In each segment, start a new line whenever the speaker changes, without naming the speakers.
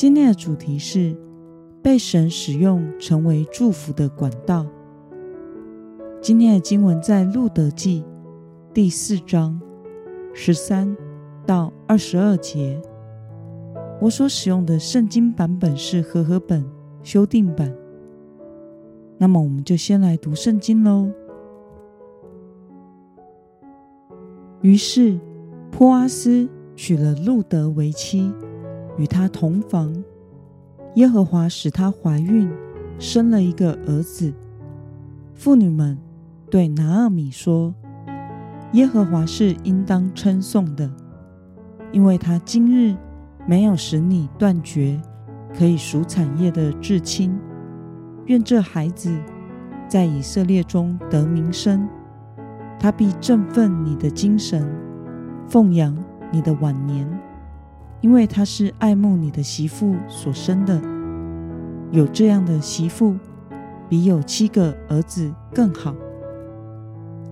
今天的主题是被神使用成为祝福的管道。今天的经文在路德记第四章十三到二十二节。我所使用的圣经版本是和合本修订版。那么，我们就先来读圣经喽。于是，波阿斯娶了路德为妻。与他同房，耶和华使她怀孕，生了一个儿子。妇女们对拿尔米说：“耶和华是应当称颂的，因为他今日没有使你断绝可以赎产业的至亲。愿这孩子在以色列中得名声，他必振奋你的精神，奉养你的晚年。”因为他是爱慕你的媳妇所生的，有这样的媳妇，比有七个儿子更好。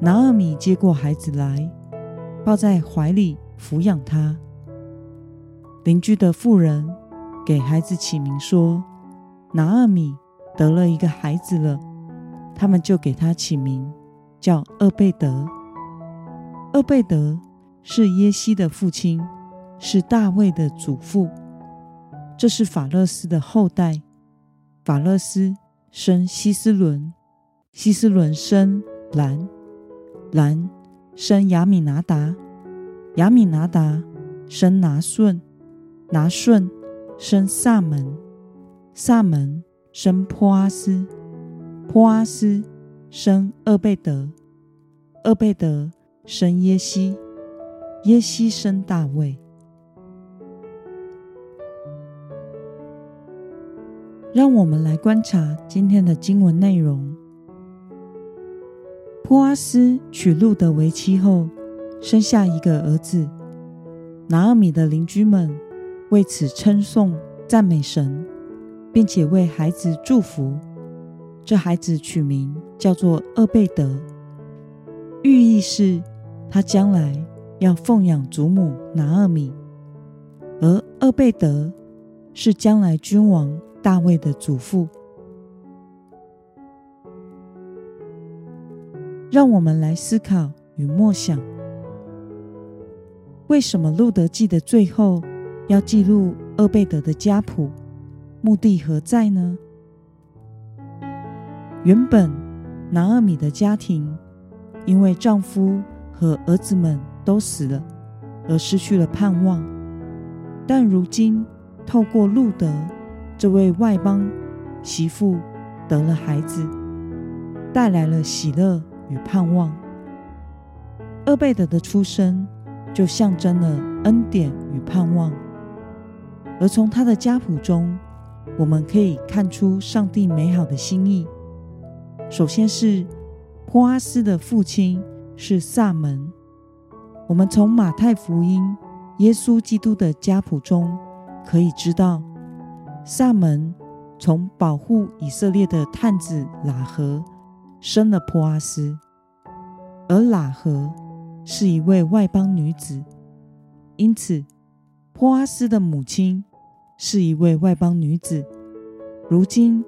拿二米接过孩子来，抱在怀里抚养他。邻居的妇人给孩子起名说：“拿二米得了一个孩子了。”他们就给他起名叫厄贝德。厄贝德是耶西的父亲。是大卫的祖父，这是法勒斯的后代。法勒斯生希斯伦，希斯伦生兰，兰生亚米拿达，亚米拿达生拿顺，拿顺生萨门，萨门生波阿斯，波阿斯生厄贝德，厄贝德生耶西，耶西生大卫。让我们来观察今天的经文内容。波阿斯娶路德为妻后，生下一个儿子。拿尔米的邻居们为此称颂、赞美神，并且为孩子祝福。这孩子取名叫做厄贝德，寓意是他将来要奉养祖母拿尔米，而厄贝德是将来君王。大卫的祖父，让我们来思考与默想：为什么《路德记》的最后要记录厄贝德的家谱？目的何在呢？原本拿尔米的家庭因为丈夫和儿子们都死了，而失去了盼望，但如今透过路德。这位外邦媳妇得了孩子，带来了喜乐与盼望。厄贝德的出生就象征了恩典与盼望。而从他的家谱中，我们可以看出上帝美好的心意。首先是波阿斯的父亲是萨门。我们从马太福音耶稣基督的家谱中可以知道。萨门从保护以色列的探子喇合生了波阿斯，而喇合是一位外邦女子，因此波阿斯的母亲是一位外邦女子。如今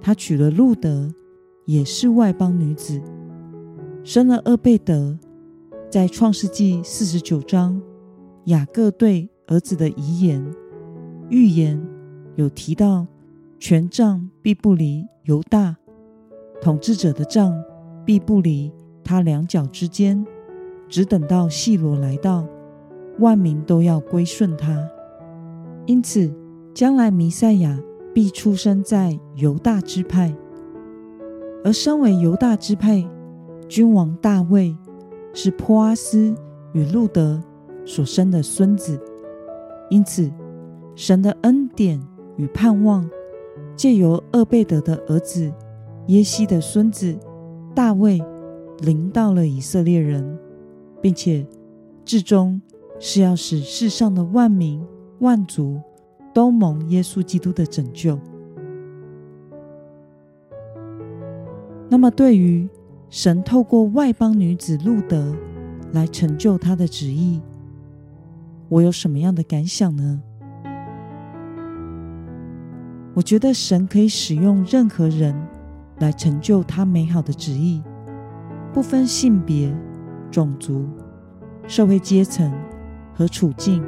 她娶了路德，也是外邦女子，生了厄贝德。在创世纪四十九章，雅各对儿子的遗言预言。有提到，权杖必不离犹大，统治者的杖必不离他两脚之间，只等到细罗来到，万民都要归顺他。因此，将来弥赛亚必出生在犹大支派，而身为犹大支派君王大卫，是波阿斯与路德所生的孙子。因此，神的恩典。与盼望，借由厄贝德的儿子耶西的孙子大卫，临到了以色列人，并且至终是要使世上的万民万族都蒙耶稣基督的拯救。那么，对于神透过外邦女子路德来成就他的旨意，我有什么样的感想呢？我觉得神可以使用任何人来成就他美好的旨意，不分性别、种族、社会阶层和处境。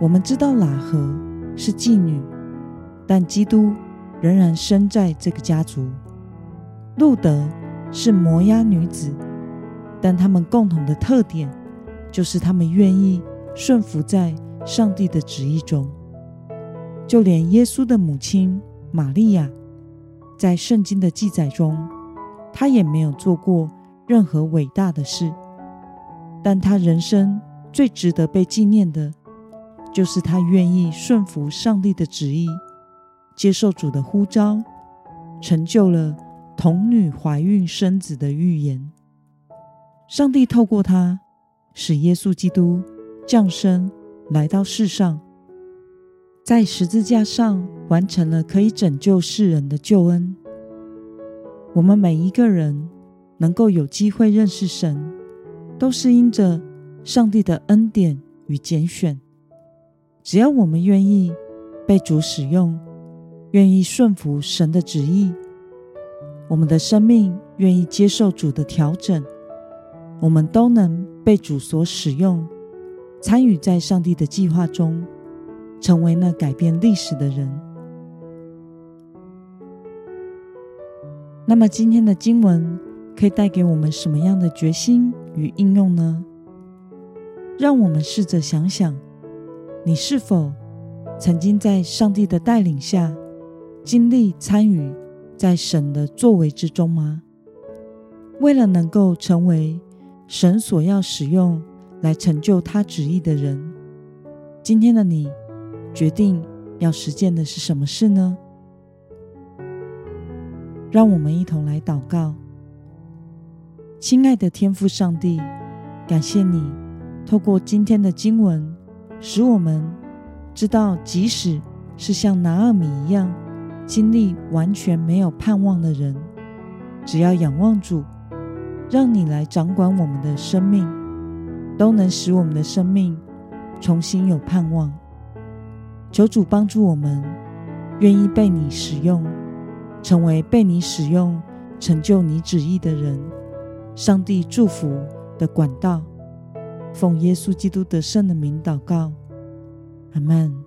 我们知道喇合是妓女，但基督仍然生在这个家族。路德是摩押女子，但他们共同的特点就是他们愿意顺服在上帝的旨意中。就连耶稣的母亲玛利亚，在圣经的记载中，她也没有做过任何伟大的事，但她人生最值得被纪念的，就是她愿意顺服上帝的旨意，接受主的呼召，成就了。童女怀孕生子的预言，上帝透过她使耶稣基督降生来到世上，在十字架上完成了可以拯救世人的救恩。我们每一个人能够有机会认识神，都是因着上帝的恩典与拣选。只要我们愿意被主使用，愿意顺服神的旨意。我们的生命愿意接受主的调整，我们都能被主所使用，参与在上帝的计划中，成为那改变历史的人。那么，今天的经文可以带给我们什么样的决心与应用呢？让我们试着想想，你是否曾经在上帝的带领下经历参与？在神的作为之中吗？为了能够成为神所要使用来成就他旨意的人，今天的你决定要实践的是什么事呢？让我们一同来祷告。亲爱的天父上帝，感谢你透过今天的经文，使我们知道，即使是像拿尔米一样。经历完全没有盼望的人，只要仰望主，让你来掌管我们的生命，都能使我们的生命重新有盼望。求主帮助我们，愿意被你使用，成为被你使用成就你旨意的人。上帝祝福的管道，奉耶稣基督得胜的名祷告，阿门。